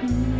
hmm